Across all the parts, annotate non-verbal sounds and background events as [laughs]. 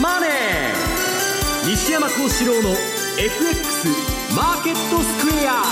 マネー」西山幸四郎の FX マーケットスクエア。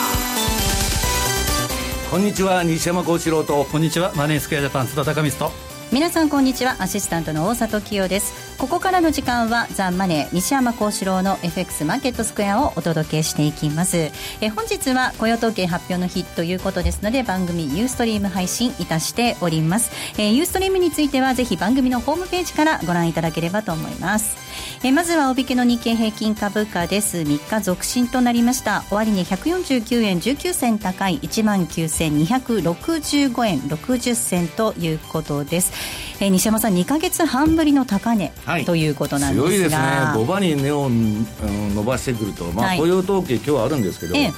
こんにちは西山幸四郎と。こんにちはマネースクエアジャパン津田隆光と。皆さんこんにちは。アシスタントの大里清ですここからの時間はザ・マネー西山幸四郎の FX マーケットスクエアをお届けしていきます。え本日は雇用統計発表の日ということですので番組ユーストリーム配信いたしております。えユーストリームについてはぜひ番組のホームページからご覧いただければと思います。えまずはおびけの日経平均株価です。3日続伸となりました。終値149円19銭高い1万9265円60銭ということです。え西山さん2か月半ぶりの高値、はい、ということなんですが。強いですね。5番に根を伸ばしてくると、まあ、雇用統計今日はあるんですけど、ええ、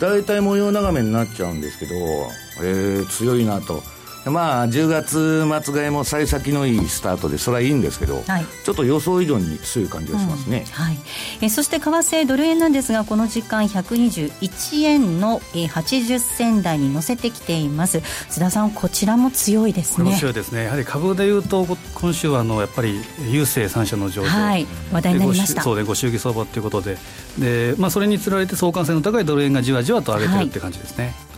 大体模様長めになっちゃうんですけど、えー、強いなとまあ、10月末買いも幸先のいいスタートで、それはいいんですけど、はい、ちょっと予想以上に強い感じがしますね、うん、はい。えそして為替ドル円なんですが、この時間、121円の80銭台に乗せてきています、津田さん、こちらも強いですね。強いですね。やはり株でいうと、今週はあのやっぱり郵政3社の上場、はい、話題になりました。そうでご祝儀相場ということで、でまあ、それにつられて相関性の高いドル円がじわじわと上げてるって感じですね。はい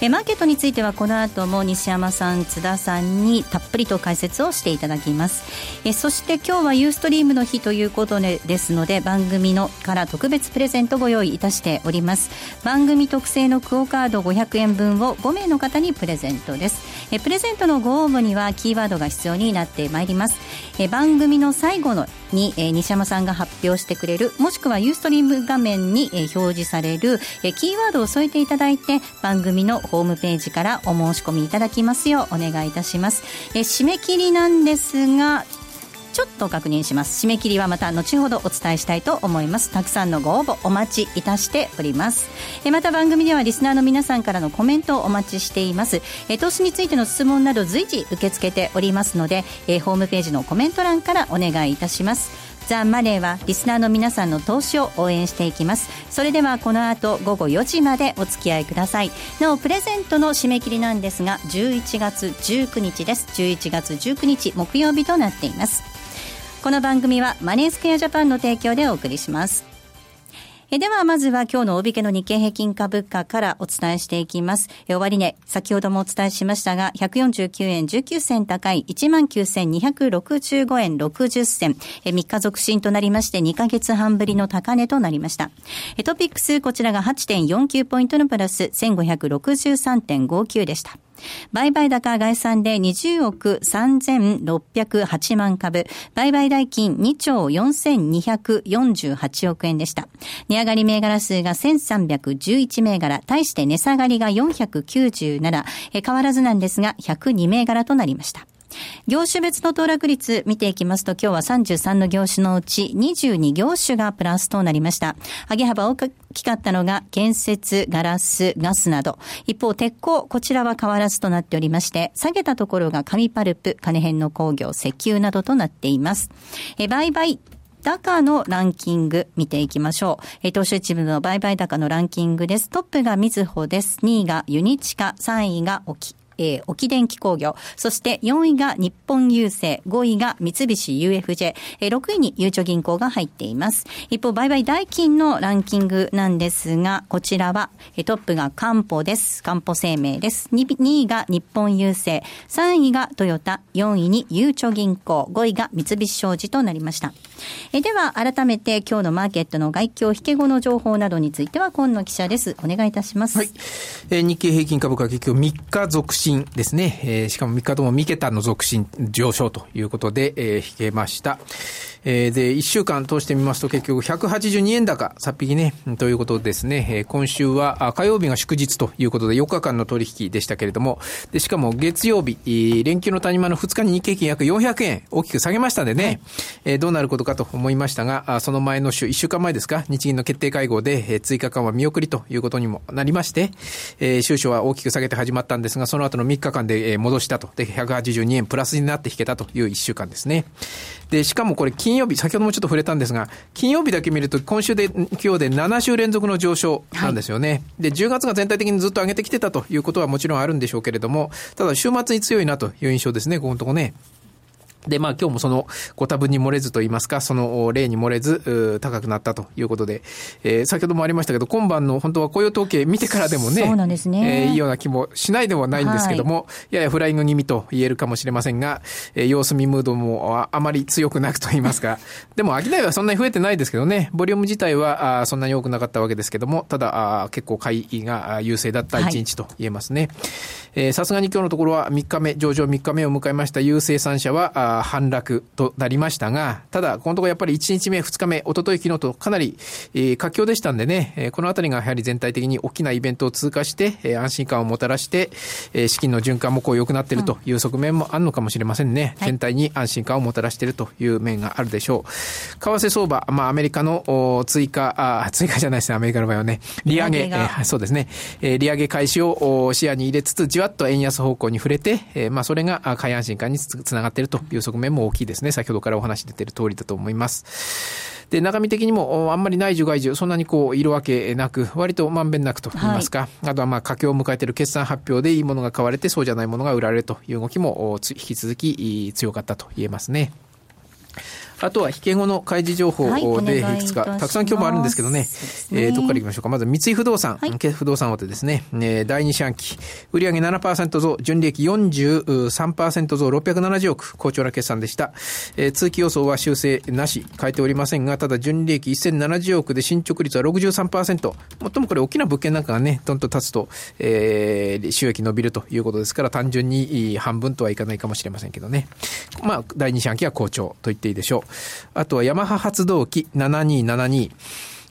えマーケットについてはこの後も西山さん津田さんにたっぷりと解説をしていただきます。えそして今日はユーストリームの日ということでですので番組のから特別プレゼントご用意いたしております。番組特製のクオカード500円分を5名の方にプレゼントです。えプレゼントのご応募にはキーワードが必要になってまいります。え番組の最後のに、え西山さんが発表してくれるもしくはユーストリーム画面に、え表示される、えキーワードを添えていただいて番組のホームページからお申し込みいただきますようお願いいたします。え締め切りなんですがちょっと確認します。締め切りはまた後ほどお伝えしたいと思います。たくさんのご応募お待ちいたしております。えまた番組ではリスナーの皆さんからのコメントをお待ちしています。え投資についての質問など随時受け付けておりますのでえホームページのコメント欄からお願いいたします。ザ・マネーはリスナーの皆さんの投資を応援していきます。それではこの後午後4時までお付き合いください。なおプレゼントの締め切りなんですが11月19日です。11月19日木曜日となっています。この番組はマネースクエアジャパンの提供でお送りしますえでは、まずは今日の大引けの日経平均株価からお伝えしていきます。え終値、先ほどもお伝えしましたが、149円19銭高い19,265円60銭。え3日続伸となりまして2ヶ月半ぶりの高値となりました。えトピックス、こちらが8.49ポイントのプラス1563.59でした。売買高概算で20億3608万株、売買代金2兆4248億円でした。値上がり銘柄数が1311銘柄、対して値下がりが497、変わらずなんですが102銘柄となりました。業種別の騰落率見ていきますと、今日は33の業種のうち22業種がプラスとなりました。上げ幅大きかったのが建設、ガラス、ガスなど。一方、鉄鋼、こちらは変わらずとなっておりまして、下げたところが紙パルプ、金編の工業、石油などとなっています。え売買高のランキング見ていきましょう。え東証一部の売買高のランキングです。トップがみずほです。2位がユニチカ、3位が沖。えー、沖電機工業、そして4位が日本郵政、5位が三菱 UFJ、えー、6位にゆうちょ銀行が入っています。一方、売買代金のランキングなんですが、こちらは、えー、トップがカンポです。カンポ生命です。2, 2位が日本郵政、3位がトヨタ、4位にゆうちょ銀行、5位が三菱商事となりました。えー、では、改めて今日のマーケットの外況、引け後の情報などについては、今野記者です。お願いいたします。はい。えー、日経平均株価結局3日続伸ですね。えー、しかも3日とも3桁の続伸上昇ということで、えー、引けました。えー、で、1週間通してみますと結局182円高、さっぴきね、ということですね。えー、今週は火曜日が祝日ということで4日間の取引でしたけれども、で、しかも月曜日、連休の谷間の2日に日経金約400円大きく下げましたんでね、はい、えー、どうなることかと思いましたが、その前の週、1週間前ですか、日銀の決定会合で、えー、追加緩和見送りということにもなりまして、えー、収書は大きく下げて始まったんですが、その後の3日間で戻したと。で、182円プラスになって引けたという1週間ですね。で、しかもこれ金曜日、先ほどもちょっと触れたんですが、金曜日だけ見ると今週で、今日で7週連続の上昇なんですよね。はい、で、10月が全体的にずっと上げてきてたということはもちろんあるんでしょうけれども、ただ週末に強いなという印象ですね、ここのとこね。で、まあ今日もそのご多分に漏れずと言いますか、その例に漏れず、高くなったということで、えー、先ほどもありましたけど、今晩の本当は雇用統計見てからでもね、そうなんですね。えー、いいような気もしないでもないんですけども、はい、ややフライング気味と言えるかもしれませんが、えー、様子見ムードもあまり強くなくと言いますか、[laughs] でも商いはそんなに増えてないですけどね、ボリューム自体はあそんなに多くなかったわけですけども、ただ、あ結構買いが優勢だった一日と言えますね。さすがに今日のところは3日目、上場3日目を迎えました優生産者はあ反落となりましたが、ただ、このところやっぱり1日目、2日目、おととい、昨日とかなり、えー、活況でしたんでね、えー、このあたりがやはり全体的に大きなイベントを通過して、えー、安心感をもたらして、えー、資金の循環もこう良くなっているという側面もあるのかもしれませんね。うん、全体に安心感をもたらしているという面があるでしょう。為替相場、まあ、アメリカの追加、あ追加じゃないですね、アメリカの場合はね、利上げ、えー、そうですね、えー、利上げ開始を視野に入れつつ、じわっと円安方向に触れて、えー、まあ、それが買い安心感につながっているという側面も大きいですね。先ほどからお話出ている通りだと思います。で、中身的にもあんまり内需外需、そんなにこう、いるわけなく、割とまんべんなくと言いますか、はい、あとはまあ、佳境を迎えている決算発表でいいものが買われて、そうじゃないものが売られるという動きも引き続き強かったと言えますね。あとは引け後の開示情報でいくつか、たくさん今日もあるんですけどね、ね。えー、どこからいきましょうか。まず三井不動産、はい、不動産大手ですね、えー、第二四半期、売上7%増、純利益43%増、670億、好調な決算でした。えー、通期予想は修正なし、変えておりませんが、ただ純利益1070億で進捗率は63%、最もこれ大きな物件なんかがね、どんと立つと、えー、収益伸びるということですから、単純に半分とはいかないかもしれませんけどね。まあ、第二四半期は好調と言っていいでしょう。あとはヤマハ発動機7272。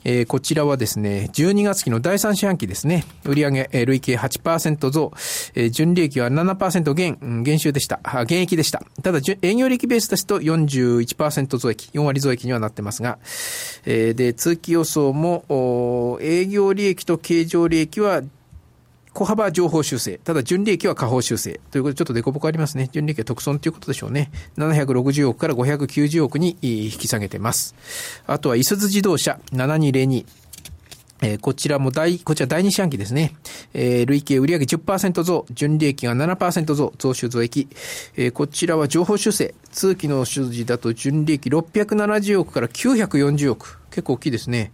えー、こちらはですね、12月期の第3四半期ですね、売上、えー、累計8%増、えー、純利益は7%減、減収でした。減益でした。ただ、営業利益ベースですと41%増益、4割増益にはなってますが、えー、で、通期予想も、営業利益と経常利益は小幅情報修正。ただ、純利益は下方修正。ということで、ちょっと凸凹ありますね。純利益は特損ということでしょうね。760億から590億に引き下げてます。あとは、いすず自動車7202。えー、こちらも第、こちら第二四半期ですね。えー、累計売上10%増、純利益が7%増、増収増益。えー、こちらは情報修正。通期の数字だと純利益670億から940億。結構大きいですね。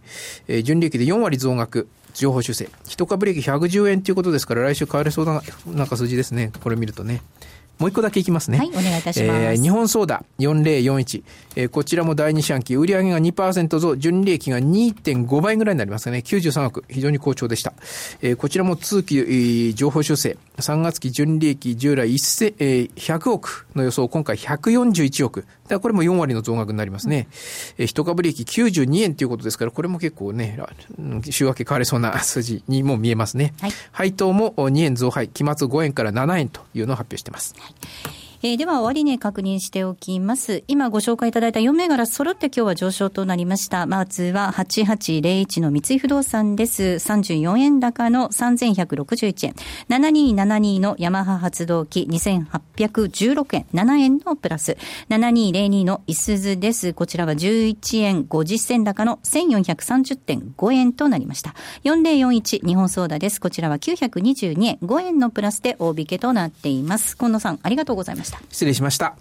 えー、純利益で4割増額。情報修正。一株利益110円ということですから、来週買われそうな、なんか数字ですね。これ見るとね。もう一個だけいきますね。はい、お願いいたします。えー、日本ソーダ4041。えー、こちらも第二四半期、売上が2%増、純利益が2.5倍ぐらいになりますかね。93億。非常に好調でした。えー、こちらも通期、えー、情報修正。3月期純利益従来1、えー、100億の予想、今回141億。だこれも4割の増額になりますね。うん、株利益92円ということですから、これも結構ね、週明け変われそうな数字にも見えますね。はい、配当も2円増配、期末5円から7円というのを発表しています。はいえー、では、終わり値確認しておきます。今ご紹介いただいた4銘柄揃って今日は上昇となりました。まずは8801の三井不動産です。34円高の3161円。7272のヤマハ発動機2816円。7円のプラス。7202のいすずです。こちらは11円50銭高の1430.5円となりました。4041日本ソーダです。こちらは922円5円のプラスで大引けとなっています。近野さん、ありがとうございました。した。失礼しました。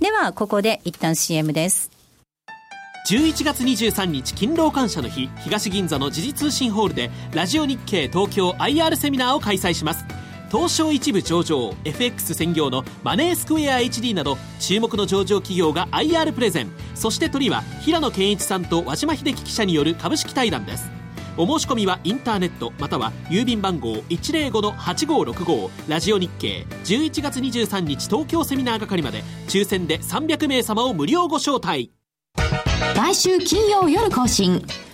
では、ここで一旦 CM です。11月23日勤労感謝の日東銀座の時事通信ホールでラジオ日経東京 IR セミナーを開催します東証一部上場 FX 専業のマネースクエア HD など注目の上場企業が IR プレゼンそして鳥は平野健一さんと和島秀樹記者による株式対談ですお申し込みはインターネットまたは郵便番号105-8565ラジオ日経11月23日東京セミナー係まで抽選で300名様を無料ご招待。来週金曜夜更新。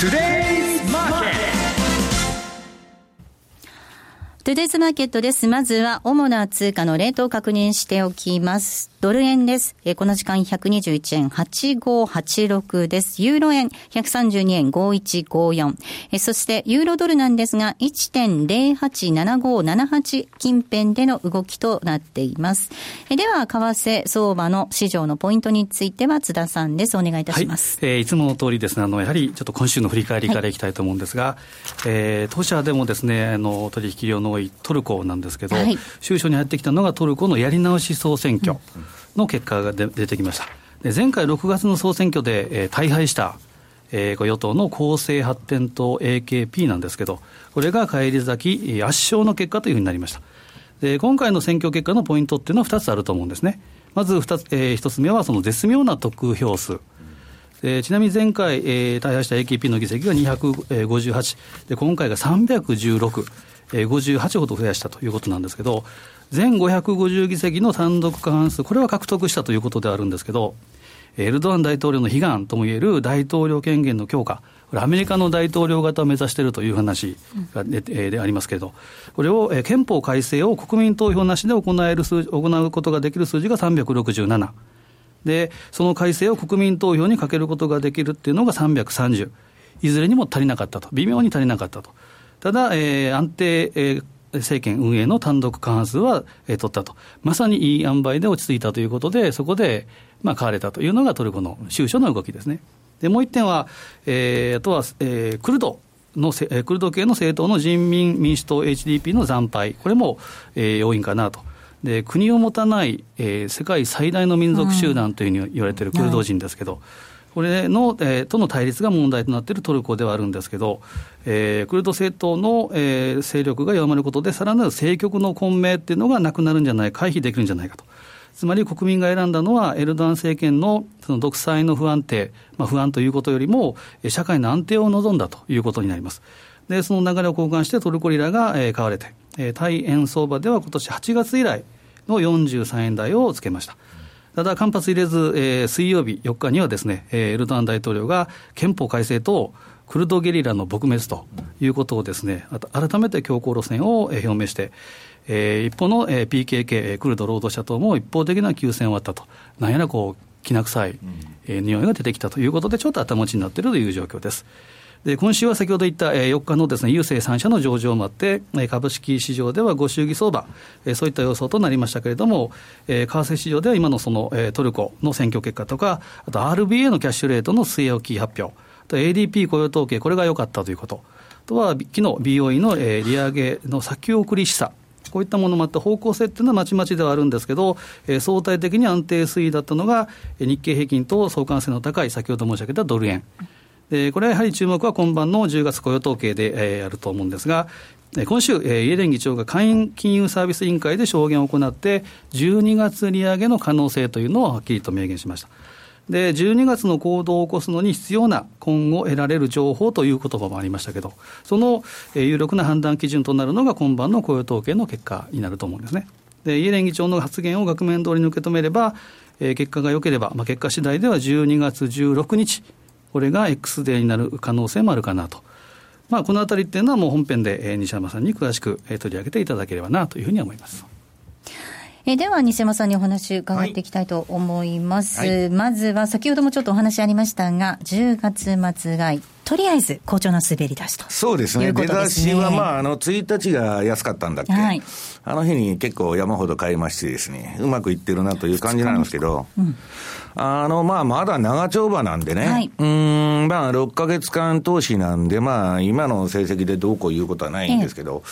トゥデイズマーケットです。まずは主な通貨のレートを確認しておきます。ドル円です。えこの時間121円8586です。ユーロ円132円5154。えそしてユーロドルなんですが1.087578近辺での動きとなっています。えでは、為替相場の市場のポイントについては津田さんです。お願いいたします。はい、えー、いつもの通りですね、あの、やはりちょっと今週の振り返りからいきたいと思うんですが、はい、えー、当社でもですね、あの、取引量の多いトルコなんですけど、はい、収書に入ってきたのがトルコのやり直し総選挙の結果が出てきました。で前回6月の総選挙で、えー、大敗した、えー、与党の公正発展党 AKP なんですけど、これが返り咲き圧勝の結果というふうになりました。で今回の選挙結果のポイントっていうのは2つあると思うんですね。まず2つ、えー、1つ目はその絶妙な得票数。えー、ちなみに前回、えー、大敗した AKP の議席が258、で今回が316、えー、58ほど増やしたということなんですけど、全550議席の単独過半数、これは獲得したということであるんですけど、エルドアン大統領の悲願ともいえる大統領権限の強化、これアメリカの大統領型を目指しているという話で,、でありますけれど、これを憲法改正を国民投票なしで行える数行うことができる数字が367。で、その改正を国民投票にかけることができるっていうのが330。いずれにも足りなかったと。微妙に足りなかったと。ただ、えー、安定、えー政権運営の単独過半数は、取ったと、まさにいい塩梅で落ち着いたということで、そこで、まあ、買われたというのがトルコの収書の動きですね。でもう一点は、えー、あとは、えー、クルドのクルド系の政党の人民民主党 HDP の惨敗、これも、えー、要因かなと。で国を持たない、えー、世界最大の民族集団というふうに言われているクルド人ですけど、これの、えー、との対立が問題となっているトルコではあるんですけど、えー、クルド政党の、えー、勢力が弱まることで、さらなる政局の混迷っていうのがなくなるんじゃない、回避できるんじゃないかと。つまり国民が選んだのは、エルドアン政権のその独裁の不安定、まあ、不安ということよりも、社会の安定を望んだということになります。で、その流れを交換してトルコリラが、買われて、対円相場では今年8月以来の43円台をつけました。ただ、間髪入れず、えー、水曜日4日にはですね、えー、エルドアン大統領が憲法改正とクルドゲリラの撲滅ということをですね、改めて強硬路線を表明して、えー、一方の、えー、PKK、クルド労働者党も一方的な休戦を割ったと、なんやらこう、きな臭い、えー、匂いが出てきたということで、ちょっと頭打ちになっているという状況です。で今週は先ほど言った4日のです、ね、郵政3社の上場もあって、え株式市場ではご祝儀相場、えそういった予想となりましたけれども、え為替市場では今のそのえトルコの選挙結果とか、あと RBA のキャッシュレートの据え置き発表、と ADP 雇用統計、これが良かったということ、あとは昨日 BOE のえ利上げの先送り示唆。こういったものもあった方向性っていうのはまちまちではあるんですけど、えー、相対的に安定推移だったのが、日経平均と相関性の高い、先ほど申し上げたドル円。でこれはやはり注目は今晩の10月雇用統計で、えー、あると思うんですが、今週、えー、イエレン議長が下院金融サービス委員会で証言を行って、12月利上げの可能性というのをはっきりと明言しました。で、12月の行動を起こすのに必要な今後得られる情報という言葉もありましたけど、その、有力な判断基準となるのが今晩の雇用統計の結果になると思うんですね。で、イエレン議長の発言を額面通りに受け止めれば、え、結果が良ければ、まあ、結果次第では12月16日、これが X デーになる可能性もあるかなと。まあ、このあたりっていうのはもう本編で、えー、西山さんに詳しく、えー、取り上げていただければなというふうに思います。えでは、西山さんにお話伺っていきたいと思います。はいはい、まずは、先ほどもちょっとお話ありましたが、10月末買い。とりあえず好調な滑り出しと。そうですね、出だしは、まあ、あの1日が安かったんだっけ、はい、あの日に結構山ほど買いましてですね、うまくいってるなという感じなんですけど、うん。あの、まあ、まだ長丁場なんでね。はい、うん、まあ、6ヶ月間投資なんで、まあ、今の成績でどうこう言うことはないんですけど、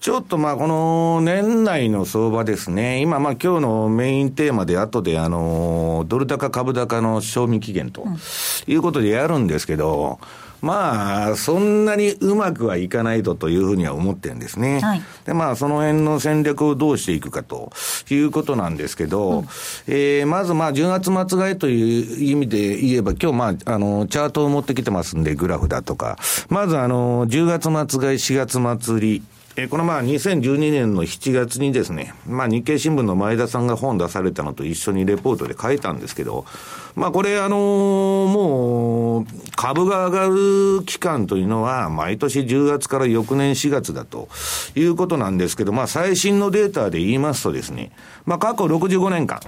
ちょっとまあ、この年内の相場ですね。今、まあ、今日のメインテーマで後で、あの、ドル高株高の賞味期限ということでやるんですけど、うんまあ、そんなにうまくはいかないとというふうには思ってるんですね。はい、で、まあ、その辺の戦略をどうしていくかということなんですけど、うん、えー、まずまあ、10月末買いという意味で言えば、今日まあ、あの、チャートを持ってきてますんで、グラフだとか、まずあの、10月末買い、4月末売り、えこのまあ2012年の7月にですね、まあ日経新聞の前田さんが本出されたのと一緒にレポートで書いたんですけど、まあこれあのー、もう株が上がる期間というのは毎年10月から翌年4月だということなんですけど、まあ最新のデータで言いますとですね、まあ過去65年間、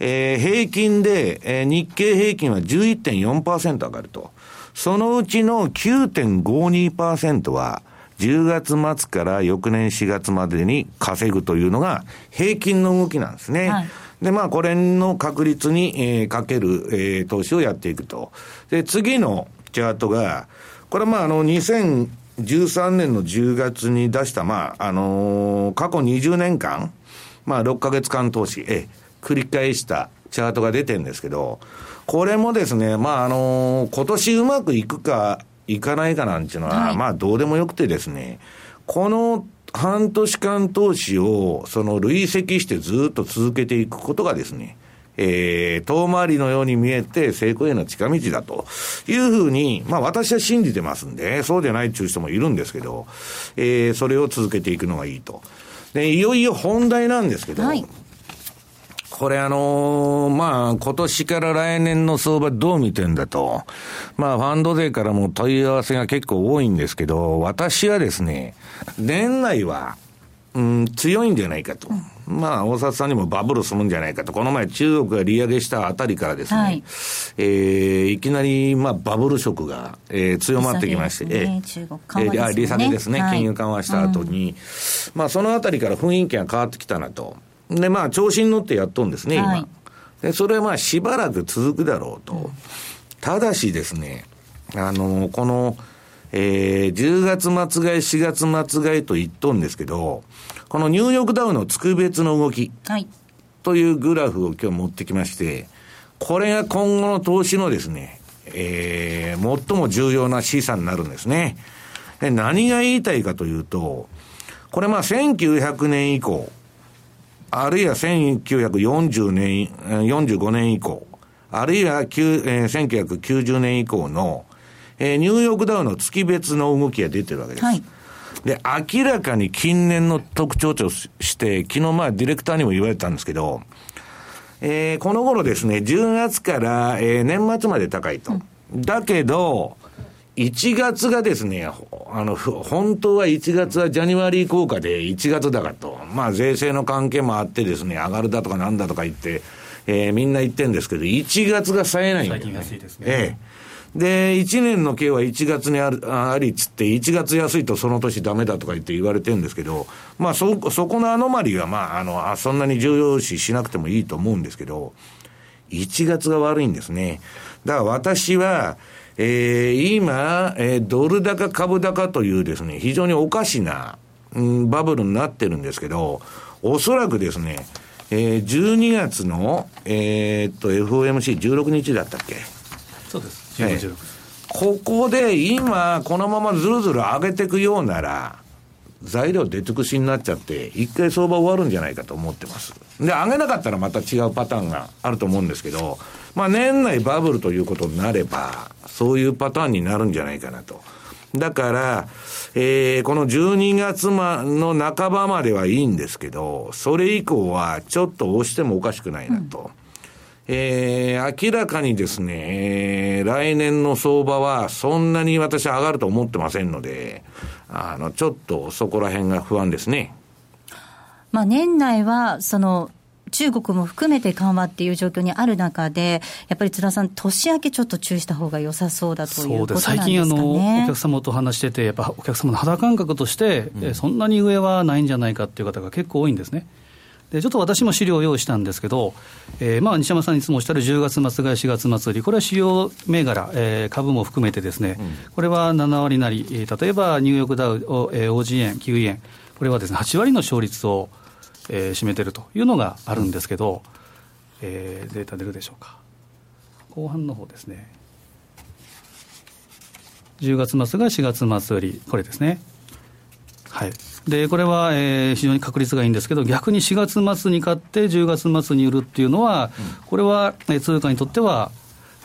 えー、平均で、えー、日経平均は11.4%上がると。そのうちの9.52%は、10月末から翌年4月までに稼ぐというのが平均の動きなんですね。はい、で、まあ、これの確率に、えー、かける、えー、投資をやっていくと。で、次のチャートが、これまあ、あの、2013年の10月に出した、まあ、あのー、過去20年間、まあ、6ヶ月間投資、え、繰り返したチャートが出てるんですけど、これもですね、まあ、あのー、今年うまくいくか、いかないかなんていうのは、はい、まあどうでもよくてですね、この半年間投資を、その累積してずっと続けていくことがですね、えー、遠回りのように見えて成功への近道だというふうに、まあ私は信じてますんで、そうでないっていう人もいるんですけど、えー、それを続けていくのがいいと。で、いよいよ本題なんですけど、はいこれあのー、まあ、今年から来年の相場どう見てんだと。まあ、ファンド税からも問い合わせが結構多いんですけど、私はですね、年内は、うん、強いんじゃないかと。まあ、大札さんにもバブルするんじゃないかと。この前中国が利上げしたあたりからですね、はい、えー、いきなり、まあ、バブル色が、えー、強まってきまして、ね、えー、中国緩和ですね。えー、利下げですね、はい、金融緩和した後に、うん、まあ、そのあたりから雰囲気が変わってきたなと。で、まあ、調子に乗ってやっとんですね、今。はい、で、それはまあ、しばらく続くだろうと。ただしですね、あの、この、えー、10月末買い、4月末買いと言っとんですけど、このニューヨークダウの月別の動き、はい、というグラフを今日持ってきまして、これが今後の投資のですね、えー、最も重要な資産になるんですね。で何が言いたいかというと、これまあ1900年以降、あるいは1940年、45年以降、あるいは、えー、1990年以降の、えー、ニューヨークダウの月別の動きが出てるわけです。はい、で、明らかに近年の特徴として、昨日まあディレクターにも言われたんですけど、えー、この頃ですね、10月から、えー、年末まで高いと。うん、だけど、1月がですね、あの、本当は1月はジャニワリー効果で1月だからと。まあ税制の関係もあってですね、上がるだとかなんだとか言って、えー、みんな言ってるんですけど、1月が冴えないんだよね。最近安いですね。ええで、1年の計は1月にある、ありっつって、1月安いとその年ダメだとか言って言われてるんですけど、まあそ、そこのアノマリーはまあ、あの、あそんなに重要視しなくてもいいと思うんですけど、1月が悪いんですね。だから私は、えー、今、えー、ドル高株高というですね、非常におかしな、うん、バブルになってるんですけど、おそらくですね、えー、12月の、えー、っと、FOMC16 日だったっけ？そうです。16、16、ここで今、このままずるずる上げていくようなら、材料出尽くしになっちゃって、一回相場終わるんじゃないかと思ってます。で、上げなかったらまた違うパターンがあると思うんですけど、まあ年内バブルということになれば、そういうパターンになるんじゃないかなと。だから、えー、この12月まの半ばまではいいんですけど、それ以降はちょっと押してもおかしくないなと。うんえー、明らかにですね、えー、来年の相場はそんなに私上がると思ってませんので、あの、ちょっとそこら辺が不安ですね。まあ、年内は、その、中国も含めて緩和っていう状況にある中で、やっぱり津田さん、年明けちょっと注意した方が良さそうだということなんですか、ね、最近あの、お客様と話してて、やっぱお客様の肌感覚として、うん、そんなに上はないんじゃないかっていう方が結構多いんですね。でちょっと私も資料を用意したんですけど、えー、まあ西山さんにいつもおっしゃる10月末買い、4月末売り、これは主要銘柄、えー、株も含めてですね、うん、これは7割なり、例えばニューヨークダウ、えー、OG 円、9円、これはですね8割の勝率を、えー、占めてるというのがあるんですけど、えー、データ出るでしょうか。後半の方ですね。10月末が4月末売り、これですね。はい。で、これは、えー、非常に確率がいいんですけど、逆に4月末に買って10月末に売るっていうのは、これは、えー、通貨にとっては、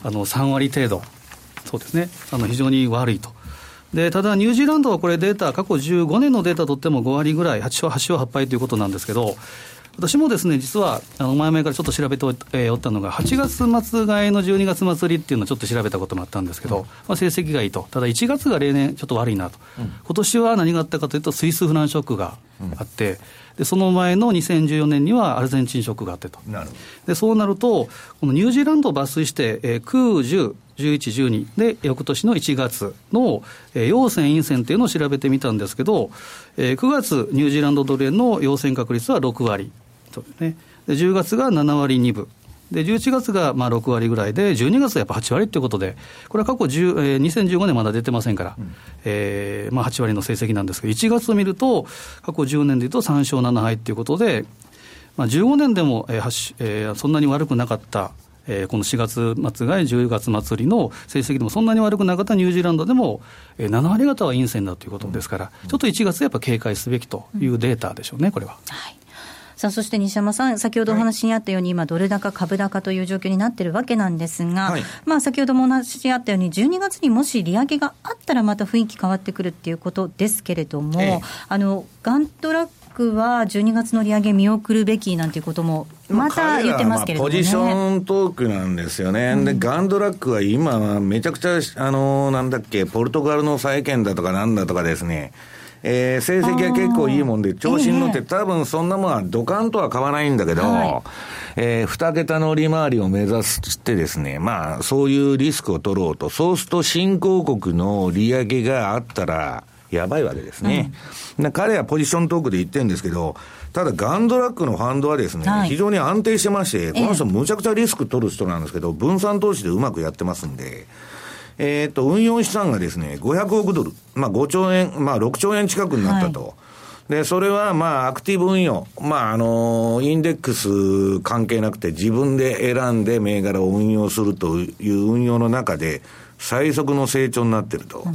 あの、3割程度、そうですね、あの、非常に悪いと。でただ、ニュージーランドはこれ、データ、過去15年のデータとっても5割ぐらい、8勝、8勝8敗ということなんですけど、私もですね、実は、あの、前々からちょっと調べてお,、え、おったのが、8月末買いの12月末売りっていうのをちょっと調べたこともあったんですけど、まあ、成績がいいと。ただ1月が例年ちょっと悪いなと。うん、今年は何があったかというと、スイスフランショックがあって、でその前の2014年にはアルゼンチンショックがあってと。でそうなると、このニュージーランドを抜粋して、えー、9、10、11、12で、翌年の1月の、えー、陽線、陰線っていうのを調べてみたんですけど、えー、9月、ニュージーランドドル円の陽線確率は6割。そうですね。で、10月が7割2分。で、11月がまあ6割ぐらいで、12月はやっぱ8割ということで、これは過去10、えー、2015年まだ出てませんから、うん、えー、まあ8割の成績なんですけど、1月を見ると、過去10年でいうと3勝7敗ということで、まあ、15年でも、えーえー、そんなに悪くなかった、えー、この4月末が10月末売りの成績でもそんなに悪くなかったニュージーランドでも、えー、7割方は陰線だということですから、ちょっと1月やっぱ警戒すべきというデータでしょうね、これは。はい。さあ、そして西山さん、先ほどお話にあったように、今、ドル高、株高という状況になってるわけなんですが、はい、まあ、先ほどもお話にあったように、12月にもし利上げがあったら、また雰囲気変わってくるっていうことですけれども、ええ、あのガントラックは12月の利上げ見送るべきなんていうことも、また言ってますけれども、ね、ポジショントークなんですよね、うん、でガンドラックは今、めちゃくちゃ、あのなんだっけ、ポルトガルの債券だとかなんだとかですね、えー、成績は結構いいもんで、調子に乗って、多分そんなもんはドカンとは買わないんだけど、はい、えー、二桁の利回りを目指してですね、まあ、そういうリスクを取ろうと、そうすると新興国の利上げがあったら、やばいわけですね。うん、彼はポジショントークで言ってるんですけど、ただガンドラックのファンドはですね、はい、非常に安定してまして、この人むちゃくちゃリスク取る人なんですけど、分散投資でうまくやってますんで、えっ、と、運用資産がですね、500億ドル、まあ5兆円、まあ6兆円近くになったと。はいで、それはまあ、アクティブ運用。まあ、あの、インデックス関係なくて自分で選んで銘柄を運用するという運用の中で、最速の成長になってると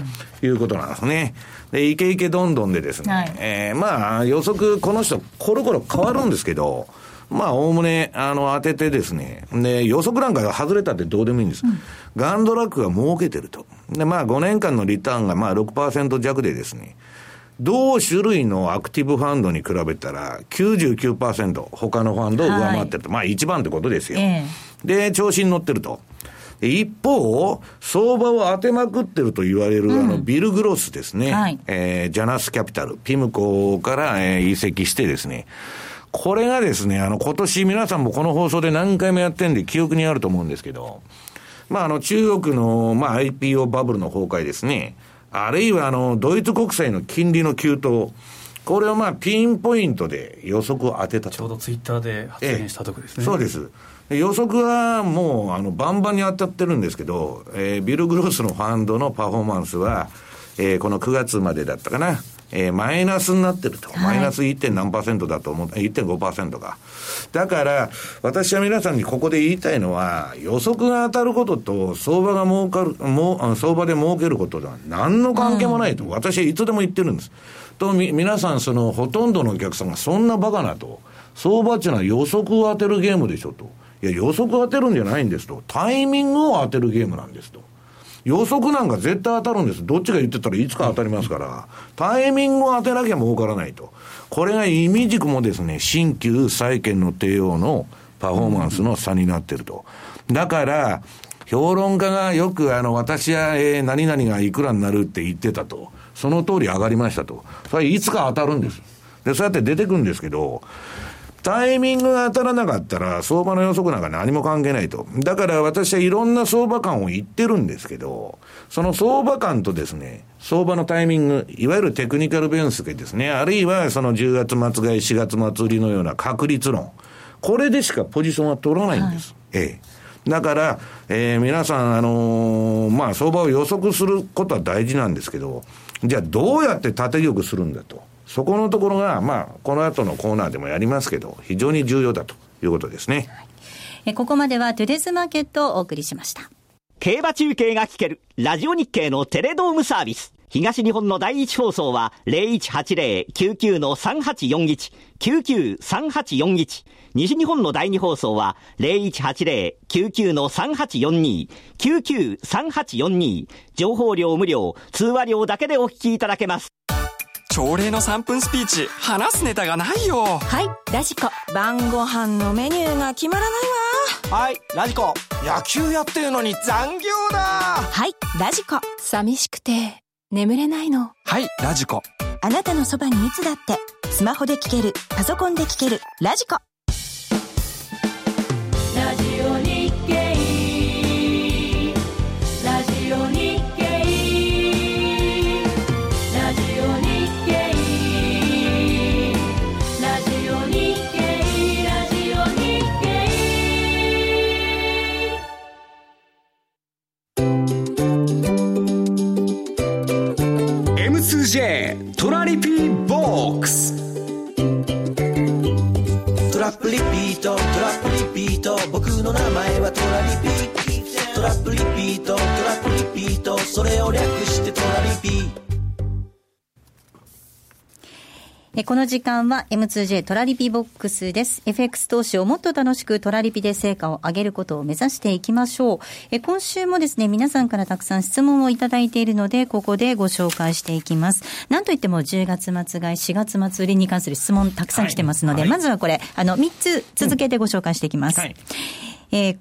いうことなんですね。で、イケイケどんどんでですね、はい、えー、まあ、予測、この人、コロコロ変わるんですけど、まあ、おおむね、あの、当ててですね、で、予測なんか外れたってどうでもいいんです。うん、ガンドラックが儲けてると。で、まあ、5年間のリターンがまあ6%弱でですね、同種類のアクティブファンドに比べたら99%他のファンドを上回ってると。はい、まあ一番ってことですよ。えー、で、調子に乗ってると。一方、相場を当てまくってると言われる、うん、あの、ビル・グロスですね。はい、えー、ジャナスキャピタル、ピムコから、えー、移籍してですね。これがですね、あの、今年皆さんもこの放送で何回もやってんで記憶にあると思うんですけど、まあ、あの、中国の、まあ、IPO バブルの崩壊ですね。あるいは、あの、ドイツ国債の金利の急騰。これをまあ、ピンポイントで予測を当てたと。ちょうどツイッターで発言したとこですね。そうです。予測はもう、あの、バンバンに当たってるんですけど、えー、ビル・グロスのファンドのパフォーマンスは、えー、この9月までだったかな。えー、マイナスになってると。マイナス 1. 何パーセントだと思う、1.5%が。だから、私は皆さんにここで言いたいのは、予測が当たることと、相場が儲かる、も相場で儲けることとは何の関係もないと、私はいつでも言ってるんです。と、み、皆さん、その、ほとんどのお客さんがそんなバカなと。相場っていうのは予測を当てるゲームでしょと。いや、予測当てるんじゃないんですと。タイミングを当てるゲームなんですと。予測なんか絶対当たるんです。どっちが言ってたらいつか当たりますから、タイミングを当てなきゃ儲からないと。これが意味軸もですね、新旧債券の帝王のパフォーマンスの差になってると。だから、評論家がよくあの、私は、え、何々がいくらになるって言ってたと。その通り上がりましたと。それいつか当たるんです。で、そうやって出てくるんですけど、タイミングが当たらなかったら、相場の予測なんか何も関係ないと。だから私はいろんな相場感を言ってるんですけど、その相場感とですね、相場のタイミング、いわゆるテクニカル分析ですね、あるいはその10月末買い、4月末売りのような確率論。これでしかポジションは取らないんです。はい、ええ。だから、えー、皆さん、あのー、まあ、相場を予測することは大事なんですけど、じゃあどうやって縦玉するんだと。そこのところが、まあ、この後のコーナーでもやりますけど、非常に重要だということですね。はい、ここまではトゥデスマーケットをお送りしました。競馬中継が聞けるラジオ日経のテレドームサービス。東日本の第一放送は0180-99-3841、99-3841。西日本の第二放送は0180-99-3842、99-3842。情報量無料、通話料だけでお聞きいただけます。朝礼の3分スピーチ、話すネタがないよ。はい、ラジコ。晩ご飯のメニューが決まらないわ。はい、ラジコ。野球やってるのに残業だ。はい、ラジコ。寂しくて眠れないの。はい、ラジコ。あなたのそばにいつだって、スマホで聞ける、パソコンで聞ける、ラジコ。ラジオトラリピーボックス。トラップリピートトラップリピート。僕の名前はトラリピー。トラップリピートトラップリピート。それを略してトラリピー。トこの時間は M2J トラリピボックスです。FX 投資をもっと楽しくトラリピで成果を上げることを目指していきましょう。え今週もですね、皆さんからたくさん質問をいただいているので、ここでご紹介していきます。なんといっても10月末買い、4月末売りに関する質問たくさん来てますので、はいはい、まずはこれ、あの、3つ続けてご紹介していきます。うんはい、えー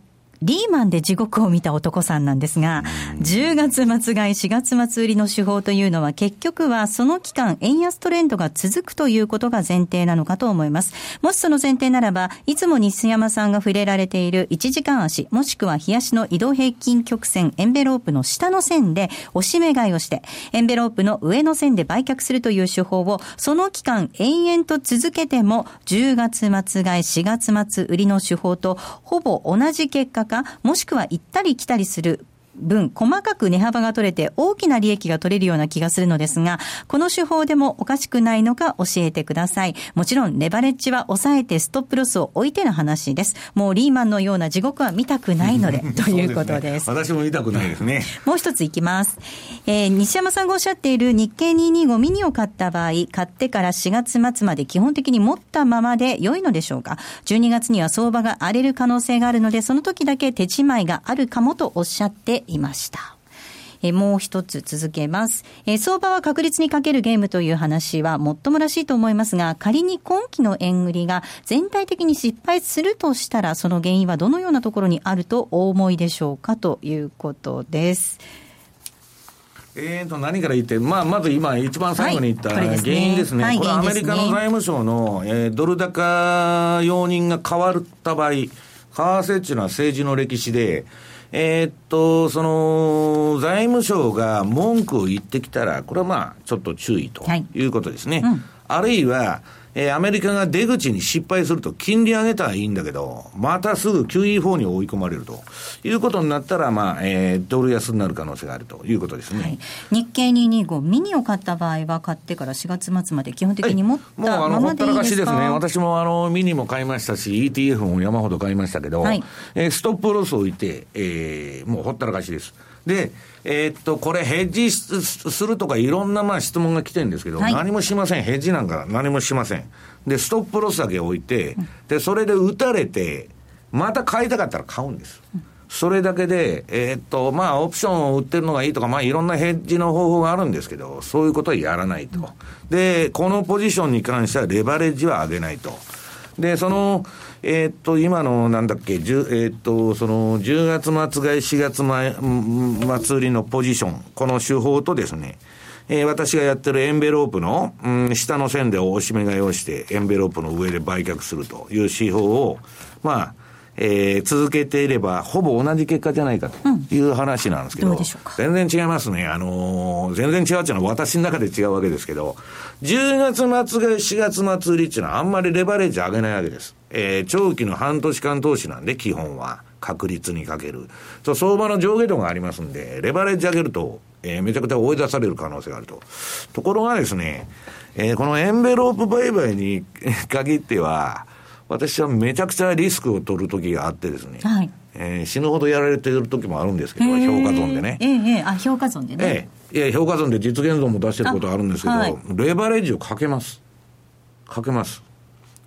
リーマンで地獄を見た男さんなんですが、10月末買い、4月末売りの手法というのは結局はその期間円安トレンドが続くということが前提なのかと思います。もしその前提ならば、いつも西山さんが触れられている1時間足、もしくは冷やしの移動平均曲線、エンベロープの下の線で押し目買いをして、エンベロープの上の線で売却するという手法を、その期間延々と続けても、10月末買い、4月末売りの手法とほぼ同じ結果か、もしくは行ったり来たりする分、細かく値幅が取れて大きな利益が取れるような気がするのですが、この手法でもおかしくないのか教えてください。もちろん、レバレッジは抑えてストップロスを置いての話です。もうリーマンのような地獄は見たくないので、ということです。私も見たくないですね。もう一ついきます。えー、西山さんがおっしゃっている日経225ミニを買った場合、買ってから4月末まで基本的に持ったままで良いのでしょうか ?12 月には相場が荒れる可能性があるので、その時だけ手仕舞いがあるかもとおっしゃっていました。えもう一つ続けます。え相場は確率にかけるゲームという話はもっともらしいと思いますが、仮に今期の円売りが全体的に失敗するとしたら、その原因はどのようなところにあるとお思いでしょうかということです。えーと、何から言って、まあ、まず今、一番最後に言った原因ですね。はい、これ、アメリカの財務省の、えー、ドル高容認が変わった場合、為替っていうのは政治の歴史で、えー、っと、その、財務省が文句を言ってきたら、これはまあ、ちょっと注意ということですね。はいうん、あるいは、えー、アメリカが出口に失敗すると、金利上げたらいいんだけど、またすぐ QE4 に追い込まれるということになったら、まあ、えー、ドル安になる可能性があるということですね。はい、日経225、ミニを買った場合は、買ってから4月末まで基本的に持ったままでいいですか、もう、あの、ほったらかしですね。私も、あの、ミニも買いましたし、ETF も山ほど買いましたけど、はい、えー、ストップロスを置いて、えー、もうほったらかしです。で、えー、っと、これ、ヘッジするとか、いろんなまあ質問が来てるんですけど、はい、何もしません、ヘッジなんか何もしません。で、ストップロスだけ置いて、で、それで打たれて、また買いたかったら買うんです。それだけで、えー、っと、まあ、オプションを売ってるのがいいとか、まあ、いろんなヘッジの方法があるんですけど、そういうことはやらないと。で、このポジションに関しては、レバレッジは上げないと。で、その、えー、っと、今の、なんだっけ、えー、っと、その、10月末買い、4月前、末売りのポジション、この手法とですね、えー、私がやってるエンベロープの、うん、下の線で押し目買いをして、エンベロープの上で売却するという手法を、まあ、えー、続けていれば、ほぼ同じ結果じゃないかという話なんですけど、うん、ど全然違いますね。あのー、全然違うっていうのは私の中で違うわけですけど、10月末が4月末売りっていうのはあんまりレバレッジ上げないわけです。えー、長期の半年間投資なんで、基本は。確率にかける。そう、相場の上下度がありますんで、レバレッジ上げると、えー、めちゃくちゃ追い出される可能性があると。ところがですね、えー、このエンベロープ売買に [laughs] 限っては、私はめちゃくちゃリスクを取る時があってですね、はい、えー、死ぬほどやられてる時もあるんですけど、評価損でね。えええあ、評価損でね。ええ。いや、評価損で実現損も出してることあるんですけど、はい、レバレッジをかけます。かけます。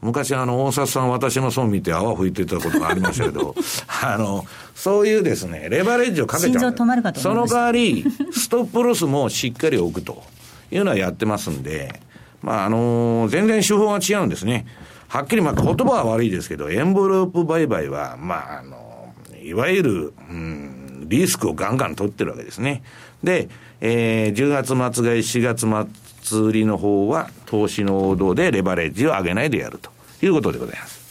昔あの、大札さん私の損見て泡吹いてたことがありましたけど、[laughs] あの、そういうですね、レバレッジをかけちゃう。その代わり、ストップロスもしっかり置くというのはやってますんで、まああのー、全然手法が違うんですね。はっきりまあ言葉は悪いですけど、エンボロープ売買は、まああのー、いわゆる、うん、リスクをガンガン取ってるわけですね。で、えー、10月末買い、4月末売りの方は、投資の王道でレバレッジを上げないでやるということでございます。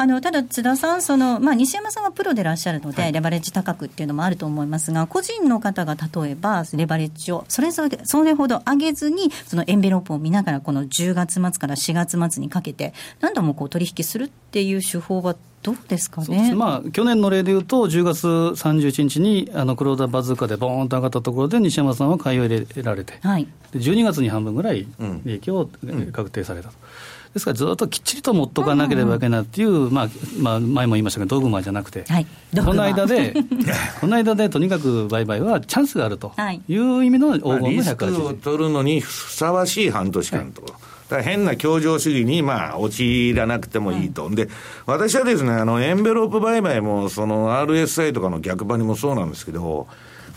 あのただ、津田さん、そのまあ、西山さんがプロでいらっしゃるので、はい、レバレッジ高くっていうのもあると思いますが、個人の方が例えば、レバレッジをそれぞれそれほど上げずに、そのエンベロープを見ながら、この10月末から4月末にかけて、何度もこう取引するっていう手法はどうですかね、まあ、去年の例でいうと、10月31日にあの黒田バズーカでボーンと上がったところで、西山さんは買いを入れられて、はい、で12月に半分ぐらい利益を確定されたと。うんですからずっときっちりと持っとかなければいけないっていう、うん。うん、まあまあ、前も言いましたけど、ドグマじゃなくて、はい、この間で、[laughs] この間でとにかく売買はチャンスがあるとい。う意味の黄金の180、リスクを取るのにふさわしい半年間と。はいだ変な協情主義に、まあ、陥らなくてもいいと。うん、で、私はですね、あの、エンベロープ売買も、その RSI とかの逆張りもそうなんですけど、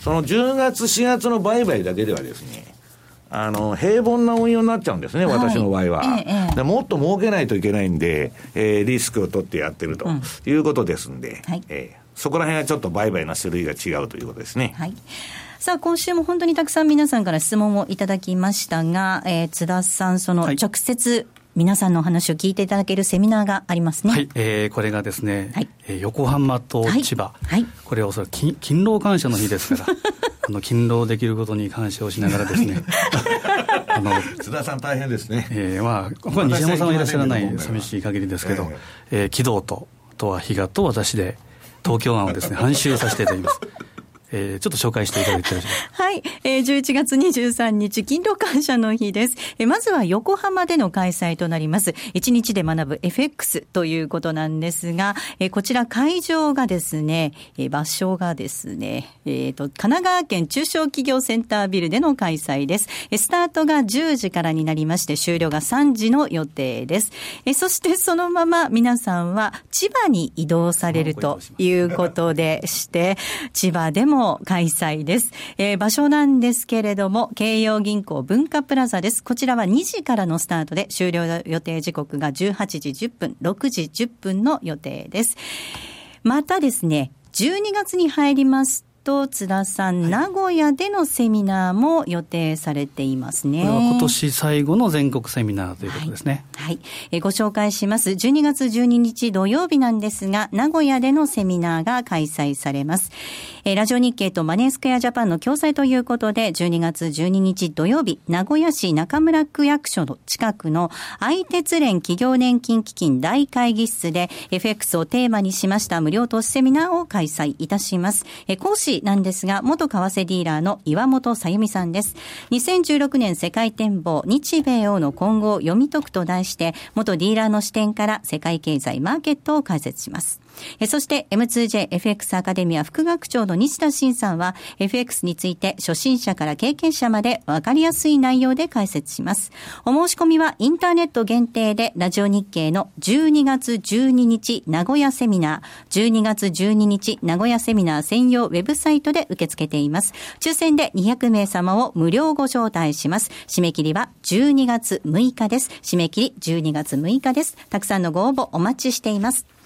その10月、4月の売買だけではですね、あの、平凡な運用になっちゃうんですね、はい、私の場合は、ええ、もっと儲けないといけないんで、えー、リスクを取ってやってるということですんで、うんはい、えー、そこら辺はちょっと売買の種類が違うということですね。はいさあ、今週も本当にたくさん皆さんから質問をいただきましたが、えー、津田さん、その直接、皆さんのお話を聞いていただけるセミナーがありますね。はい、えー、これがですね、はい、えー、横浜と千葉、はい、はい、これはおそらく勤労感謝の日ですから、[laughs] あの勤労できることに感謝をしながらですね、[laughs] あの津田さん、大変ですね。えー、まあ、ここは西山さんはいらっしゃらない寂しい限りですけど、えー、木戸と、とは比嘉と私で、東京湾をですね、[laughs] 半周させていただきます。えー、ちょっと紹介していただいて [laughs] はい、えー、11月23日、勤労感謝の日です。えー、まずは横浜での開催となります、1日で学ぶ FX ということなんですが、えー、こちら会場がですね、えー、場所がですね、えっ、ー、と、神奈川県中小企業センタービルでの開催です。えー、スタートが10時からになりまして、終了が3時の予定です。えー、そしてそのまま皆さんは千葉に移動されるということでして、千葉でもの開催です。えー、場所なんですけれども、京葉銀行文化プラザです。こちらは2時からのスタートで、終了予定時刻が18時10分、6時10分の予定です。またですね、12月に入りますと津田さん、はい、名古屋でのセミナーも予定されていますね。これは今年最後の全国セミナーということですね。はい。はい、えご紹介します。12月12日土曜日なんですが、名古屋でのセミナーが開催されます。えラジオ日経とマネースクエアジャパンの共催ということで、12月12日土曜日、名古屋市中村区役所の近くの相鉄連企業年金基金大会議室で FX をテーマにしました無料投資セミナーを開催いたします。え講師なんですが、元為替ディーラーの岩本さゆみさんです。2016年世界展望日米欧の今後を読み解くと題して、元ディーラーの視点から世界経済マーケットを解説します。えそして M2JFX アカデミア副学長の西田慎さんは FX について初心者から経験者までわかりやすい内容で解説します。お申し込みはインターネット限定でラジオ日経の12月12日名古屋セミナー、12月12日名古屋セミナー専用ウェブサイトで受け付けています。抽選で200名様を無料ご招待します。締め切りは12月6日です。締め切り12月6日です。たくさんのご応募お待ちしています。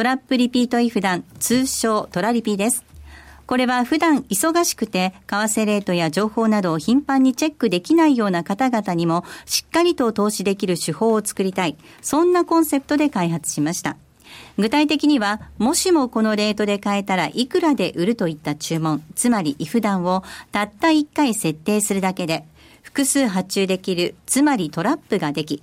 トラップリピートイフダン、通称トラリピです。これは普段忙しくて、為替レートや情報などを頻繁にチェックできないような方々にも、しっかりと投資できる手法を作りたい。そんなコンセプトで開発しました。具体的には、もしもこのレートで買えたらいくらで売るといった注文、つまり if 段をたった1回設定するだけで、複数発注できる、つまりトラップができ、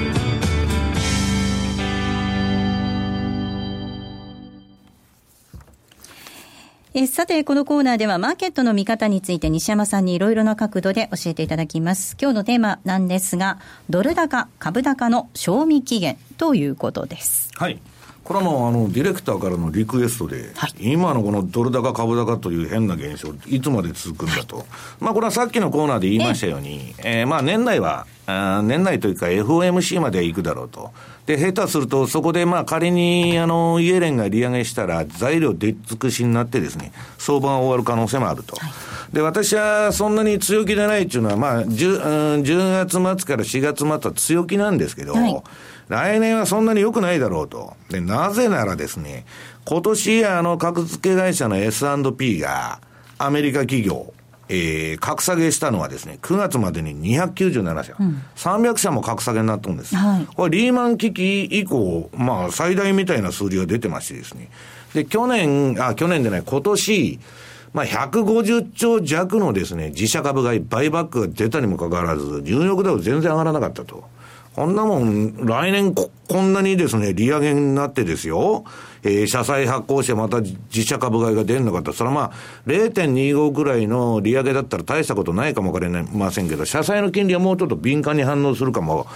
えさて、このコーナーではマーケットの見方について西山さんにいろいろな角度で教えていただきます。今日のテーマなんですが、ドル高、株高の賞味期限ということです。はい。これはもうあのディレクターからのリクエストで、はい、今のこのドル高株高という変な現象、いつまで続くんだと。はい、まあこれはさっきのコーナーで言いましたように、ええー、まあ年内は、あ年内というか FOMC まで行くだろうと。で、下手すると、そこでまあ仮に、あの、イエレンが利上げしたら、材料出尽くしになってですね、相場が終わる可能性もあると。はい、で、私はそんなに強気でないっていうのは、まあ10、10月末から4月末は強気なんですけど、はい、来年はそんなに良くないだろうと。で、なぜならですね、今年、あの、格付け会社の S&P が、アメリカ企業、えー、格下げしたのはですね、9月までに297社、うん、300社も格下げになったんです。はい、これリーマン危機以降、まあ最大みたいな数字が出てましてですね。で、去年、あ、去年でない、今年、まあ、150兆弱のですね、自社株買い、バイバックが出たにもかかわらず、ニューヨークダウ全然上がらなかったと。こんなもん、来年こ、こんなにですね、利上げになってですよ、えー、社債発行してまた自社株買いが出るのかと、それはまあ、0.25ぐらいの利上げだったら大したことないかもわかりませんけど、社債の金利はもうちょっと敏感に反応するかも、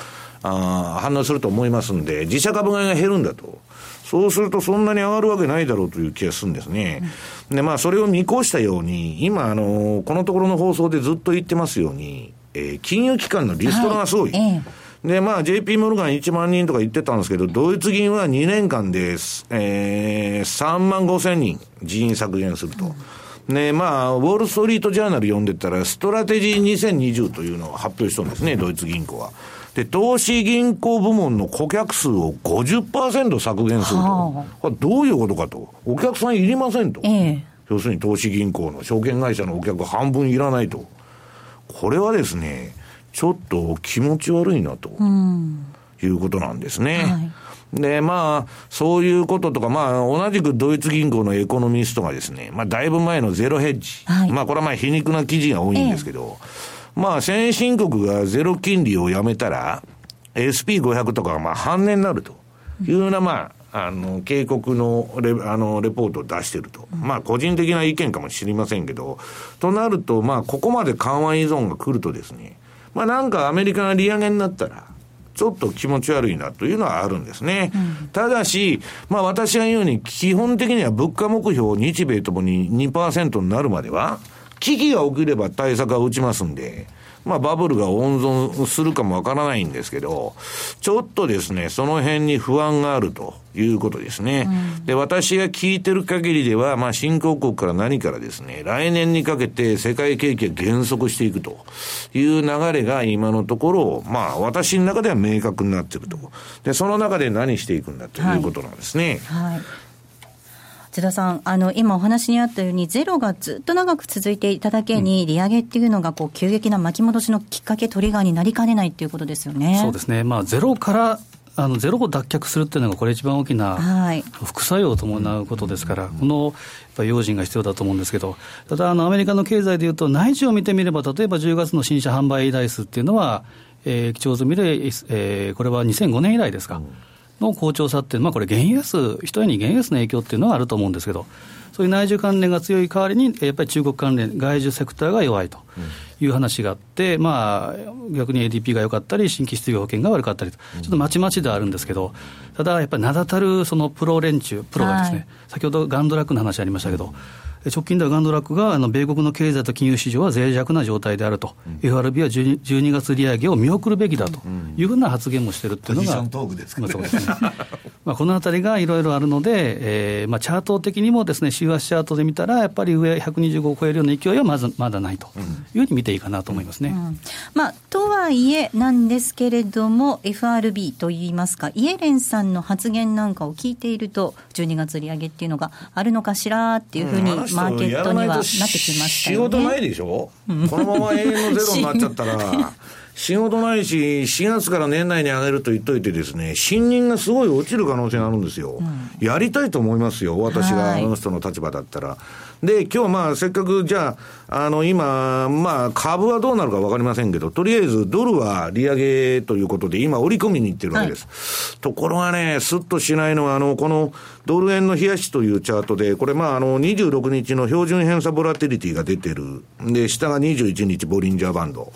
あ反応すると思いますんで、自社株買いが減るんだと。そうするとそんなに上がるわけないだろうという気がするんですね。で、まあ、それを見越したように、今、あの、このところの放送でずっと言ってますように、えー、金融機関のリストラがすごい。はいええで、まあ、JP モルガン1万人とか言ってたんですけど、ドイツ銀は2年間で、えー、3万5千人人員削減すると。ね、まあ、ウォール・ストリート・ジャーナル読んでたら、ストラテジー2020というのを発表したんですね、ドイツ銀行は。で、投資銀行部門の顧客数を50%削減すると。これどういうことかと。お客さんいりませんと。ええ、要するに投資銀行の証券会社のお客半分いらないと。これはですね、ちょっと気持ち悪いなと、いうことなんですね。はい。で、まあ、そういうこととか、まあ、同じくドイツ銀行のエコノミストがですね、まあ、だいぶ前のゼロヘッジ。はい、まあ、これはまあ、皮肉な記事が多いんですけど、ええ、まあ、先進国がゼロ金利をやめたら、SP500 とかがまあ、半値になると。いうような、まあ、あの、警告のレ、あの、レポートを出してると。まあ、個人的な意見かもしれませんけど、となると、まあ、ここまで緩和依存が来るとですね、まあなんかアメリカが利上げになったら、ちょっと気持ち悪いなというのはあるんですね。うん、ただし、まあ私が言うように、基本的には物価目標日米ともに2%になるまでは、危機が起きれば対策は打ちますんで、まあ、バブルが温存するかもわからないんですけど、ちょっとですね、その辺に不安があるということですね。うん、で、私が聞いてる限りでは、まあ、新興国から何からですね、来年にかけて世界景気が減速していくという流れが今のところ、まあ、私の中では明確になっていると。で、その中で何していくんだということなんですね。はい、はい津田さん、あの今お話にあったように、ゼロがずっと長く続いていただけに、利上げっていうのがこう急激な巻き戻しのきっかけ、トリガーになりかねないっていうことですよね。そうですね、まあ、ゼロからあのゼロを脱却するっていうのが、これ、一番大きな副作用を伴うことですから、このやっぱり用心が必要だと思うんですけど、ただ、あのアメリカの経済でいうと、内需を見てみれば、例えば10月の新車販売台数っていうのは、えー、基調済みで、えー、これは2005年以来ですか。うんの好調さっていうのは、これ、原安、一重に原安の影響っていうのはあると思うんですけど、そういう内需関連が強い代わりに、やっぱり中国関連、外需セクターが弱いという話があって、まあ、逆に ADP が良かったり、新規失業保険が悪かったりと、ちょっとまちまちではあるんですけど、ただやっぱり名だたるそのプロ連中、プロがですね、はい、先ほどガンドラックの話ありましたけど、直近ではガンドラックがあの米国の経済と金融市場は脆弱な状態であると、うん、FRB は 12, 12月利上げを見送るべきだというふうな発言もしてるっていうのが、まあこのあたりがいろいろあるので、えーまあ、チャート的にもですね、週足チャートで見たら、やっぱり上125を超えるような勢いはまずまだないというふうに見ていいかなと思いますね。うん。うん、まあ、とはいえなんですけれども、FRB といいますか、イエレンさんの発言なんかを聞いていると、12月利上げっていうのがあるのかしらっていうふうに、マーケットにはなってきましたよね。仕事ないでしょ、うん、このまま永遠のゼロになっちゃったら。[laughs] 仕事ないし、4月から年内に上げると言っといてですね、信任がすごい落ちる可能性があるんですよ。うん、やりたいと思いますよ、私があの人の立場だったら。で、今日まあ、せっかく、じゃあ、あの、今、まあ、株はどうなるかわかりませんけど、とりあえずドルは利上げということで、今、織り込みにいってるわけです。はい、ところがね、すっとしないのは、あの、この、ドル円の冷やしというチャートで、これまあ、あの、26日の標準偏差ボラティリティが出てる。で、下が21日ボリンジャーバンド。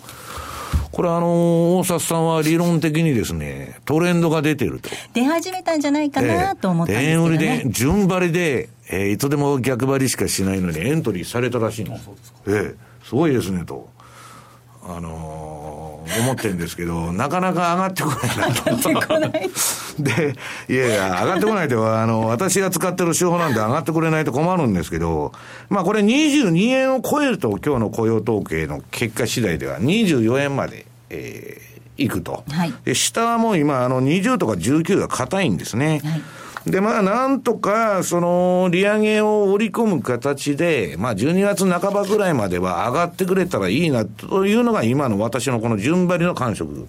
これあの、大札さんは理論的にですね、トレンドが出てると。出始めたんじゃないかなと思ったんですけど、ね、売りで、順張りで、えー、いつでも逆張りしかしないのにエントリーされたらしいんです。えー、すごいですねと。あのー、思ってるんですけど、なかなか上がってこないなと。上がってこないで、いやいや、上がってこないでは、あの、私が使ってる手法なんで上がってくれないと困るんですけど、まあこれ22円を超えると今日の雇用統計の結果次第では24円まで、えー、いくと。はい、で、下はもう今、あの、20とか19が硬いんですね。はいで、まあ、なんとか、その、利上げを織り込む形で、まあ、12月半ばぐらいまでは上がってくれたらいいな、というのが今の私のこの順張りの感触。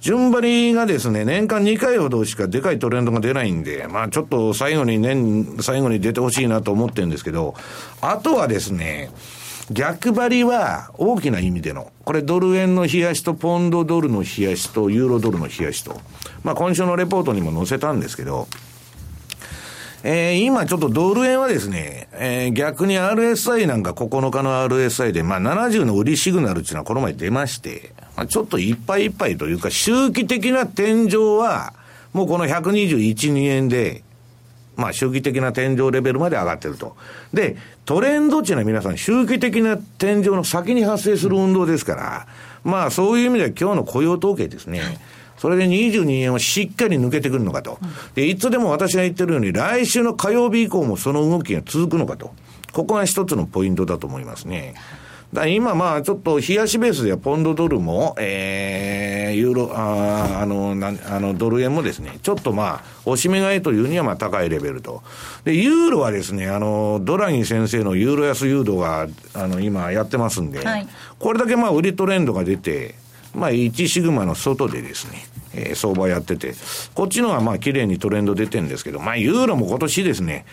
順張りがですね、年間2回ほどしかでかいトレンドが出ないんで、まあ、ちょっと最後に年、最後に出てほしいなと思ってるんですけど、あとはですね、逆張りは大きな意味での、これドル円の冷やしとポンドドルの冷やしとユーロドルの冷やしと、まあ今週のレポートにも載せたんですけど、えー、今ちょっとドル円はですね、えー、逆に RSI なんか9日の RSI で、まあ70の売りシグナルっていうのはこの前出まして、まあ、ちょっといっぱいいっぱいというか、周期的な天井は、もうこの121、2円で、まあ周期的な天井レベルまで上がってると。で、トレンドっていうの皆さん周期的な天井の先に発生する運動ですから、まあそういう意味では今日の雇用統計ですね。それで22円をしっかり抜けてくるのかと。で、いつでも私が言ってるように、来週の火曜日以降もその動きが続くのかと。ここが一つのポイントだと思いますね。だ今まあちょっと冷やしベースではポンドドルも、えー、ユーロ、ああの、なあの、ドル円もですね、ちょっとまあ、押し目買いというにはまあ高いレベルと。で、ユーロはですね、あの、ドラギ先生のユーロ安誘導が、あの、今やってますんで、はい、これだけまあ売りトレンドが出て、まあ、1シグマの外でですね、えー、相場やってて、こっちのはまあ、綺麗にトレンド出てるんですけど、まあ、ユーロも今年ですね、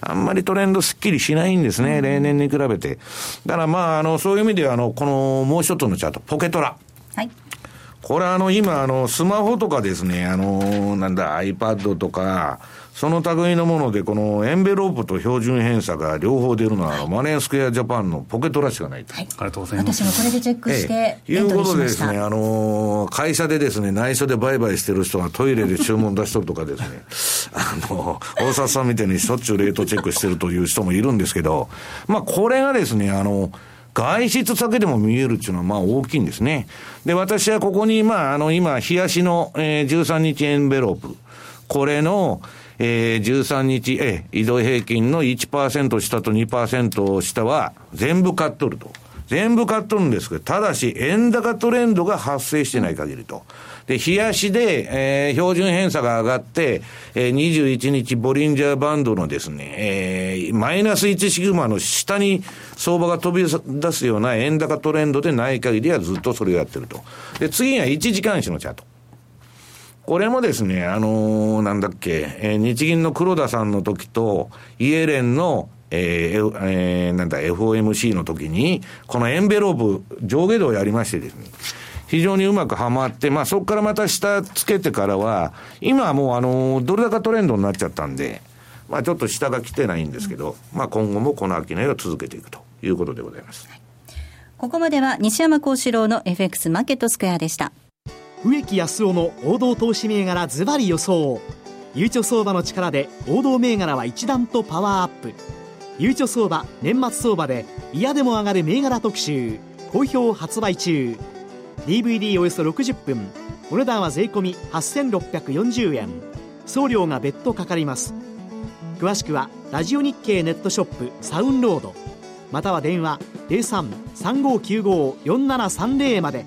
あんまりトレンドすっきりしないんですね、例年に比べて。だからまあ、あの、そういう意味では、あの、このもう一つのチャート、ポケトラ。はい。これあの、今、あの、スマホとかですね、あの、なんだ、iPad とか、その類のもので、このエンベロープと標準偏差が両方出るのは、マネースクエアジャパンのポケットらしかないと。はい、ありがとうございます。私もこれでチェックして、ええ、いうことでですね、あのー、会社でですね、内緒で売買してる人がトイレで注文出しとるとかですね、[laughs] あの、大沢さんみたいにしょっちゅうレートチェックしてるという人もいるんですけど、まあ、これがですね、あの、外出先でも見えるっていうのはまあ大きいんですね。で、私はここに、まあ、あの、今、冷やしの、えー、13日エンベロープ。これの、えー、13日、えー、移動平均の1%下と2%下は全部買っとると。全部買っとるんですけど、ただし、円高トレンドが発生してない限りと。で、冷やしで、えー、標準偏差が上がって、えー、21日ボリンジャーバンドのですね、えー、マイナス1シグマの下に相場が飛び出すような円高トレンドでない限りはずっとそれをやってると。で、次には1時間足のチャート。これもですね、あのー、なんだっけ、えー、日銀の黒田さんの時と、イエレンのえー、えー、なんだ、FOMC の時に、このエンベロープ、上下動をやりましてですね、非常にうまくはまって、まあそこからまた下つけてからは、今はもうあの、ドル高トレンドになっちゃったんで、まあちょっと下が来てないんですけど、まあ今後もこの商いを続けていくということでございます。ここまでは西山幸四郎の FX マーケットスクエアでした。植木康夫の王道投資銘柄ズバリ予想。ゆうちょ相場の力で王道銘柄は一段とパワーアップ。ゆうちょ相場年末相場で嫌でも上がる銘柄特集。好評発売中。DVD およそ60分。お値段は税込8640円。送料が別途かかります。詳しくはラジオ日経ネットショップサウンロード。または電話0335954730まで。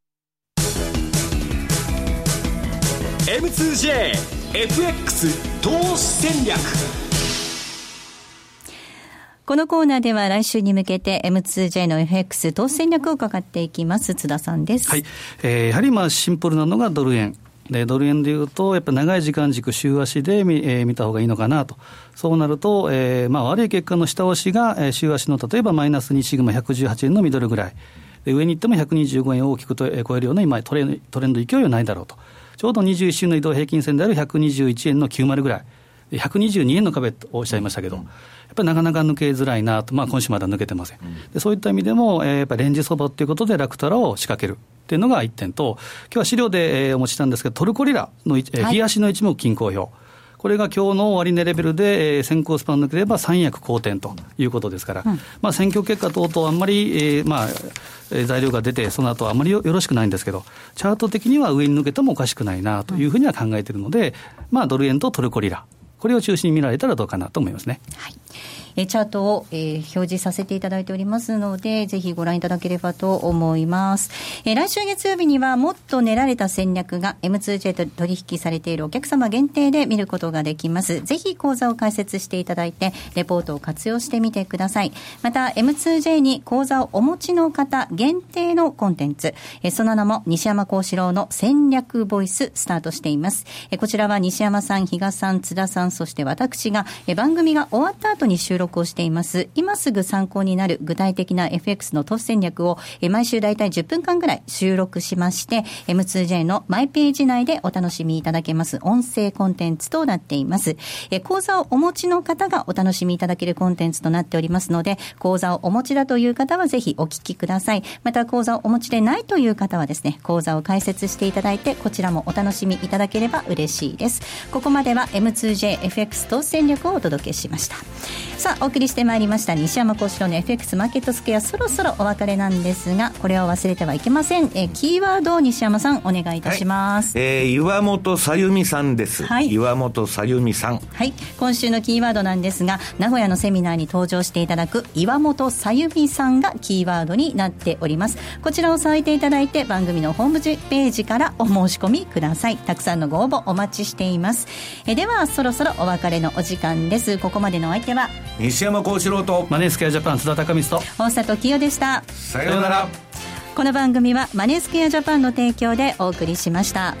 M2JFX 投資戦略このコーナーでは来週に向けて M2J の FX 投資戦略を伺っていきます。津田さんです。はい。えー、やはりまあシンプルなのがドル円。で、ドル円でいうと、やっぱ長い時間軸、週足で見,、えー、見た方がいいのかなと。そうなると、えー、まあ悪い結果の下押しが、えー、週足の例えばマイナス2シグマ118円のミドルぐらい。で、上に行っても125円を大きくと、えー、超えるような今トレトレンド勢いはないだろうと。ちょうど21週の移動平均線である121円の90ぐらい。122円の壁とおっしゃいましたけど、うんやっぱりなかなか抜けづらいなと、まあ、今週まだ抜けてません、でそういった意味でも、えー、やっぱりレンジ相場ということで、ラクタラを仕掛ける。っていうのが1点と、今日は資料で、えー、お持ちしたんですけど、トルコリラの、えー、日足の一目均衡表。これが今日の終値レベルで、えー、先行スパン抜ければ三役好転ということですから、うん、まあ、選挙結果等々、あんまり、えーまあえー、材料が出て、その後あまりよろしくないんですけど、チャート的には上に抜けてもおかしくないなというふうには考えているので、まあ、ドル円とトルコリラ、これを中心に見られたらどうかなと思いますね。はいえチャートを、えー、表示させていただいておりますので、ぜひご覧いただければと思います。えー、来週月曜日にはもっと練られた戦略が M2J と取引されているお客様限定で見ることができます。ぜひ講座を開設していただいて、レポートを活用してみてください。また、M2J に講座をお持ちの方限定のコンテンツ、えー、その名も西山幸四郎の戦略ボイススタートしています。えー、こちらは西山さん、比嘉さん、津田さん、そして私が、えー、番組が終わった後に収録録をしています。今すぐ参考になる具体的な FX の投資戦略を、え毎週大体10分間ぐらい収録しまして、M2J のマイページ内でお楽しみいただけます音声コンテンツとなっています。え講座をお持ちの方がお楽しみいただけるコンテンツとなっておりますので、講座をお持ちだという方はぜひお聞きください。また講座をお持ちでないという方はですね、講座を開設していただいて、こちらもお楽しみいただければ嬉しいです。ここまでは M2JFX 投資戦略をお届けしました。さあ、お送りしてまいりました西山幸四郎の FX マーケットスクエアそろそろお別れなんですがこれを忘れてはいけません、えー、キーワードを西山さんお願いいたします、はい、えー、岩本さゆみさんです、はい、岩本さゆみさん。はい。今週のキーワードなんですが名古屋のセミナーに登場していただく岩本さゆみさんがキーワードになっております。こちらを添えていただいて番組のホームページからお申し込みください。たくさんのご応募お待ちしています。えではそろそろお別れのお時間です。ここまでのお相手は西山幸四郎とマネースケアジャパン須田貴光と大里清でしたさようならこの番組はマネースケアジャパンの提供でお送りしました。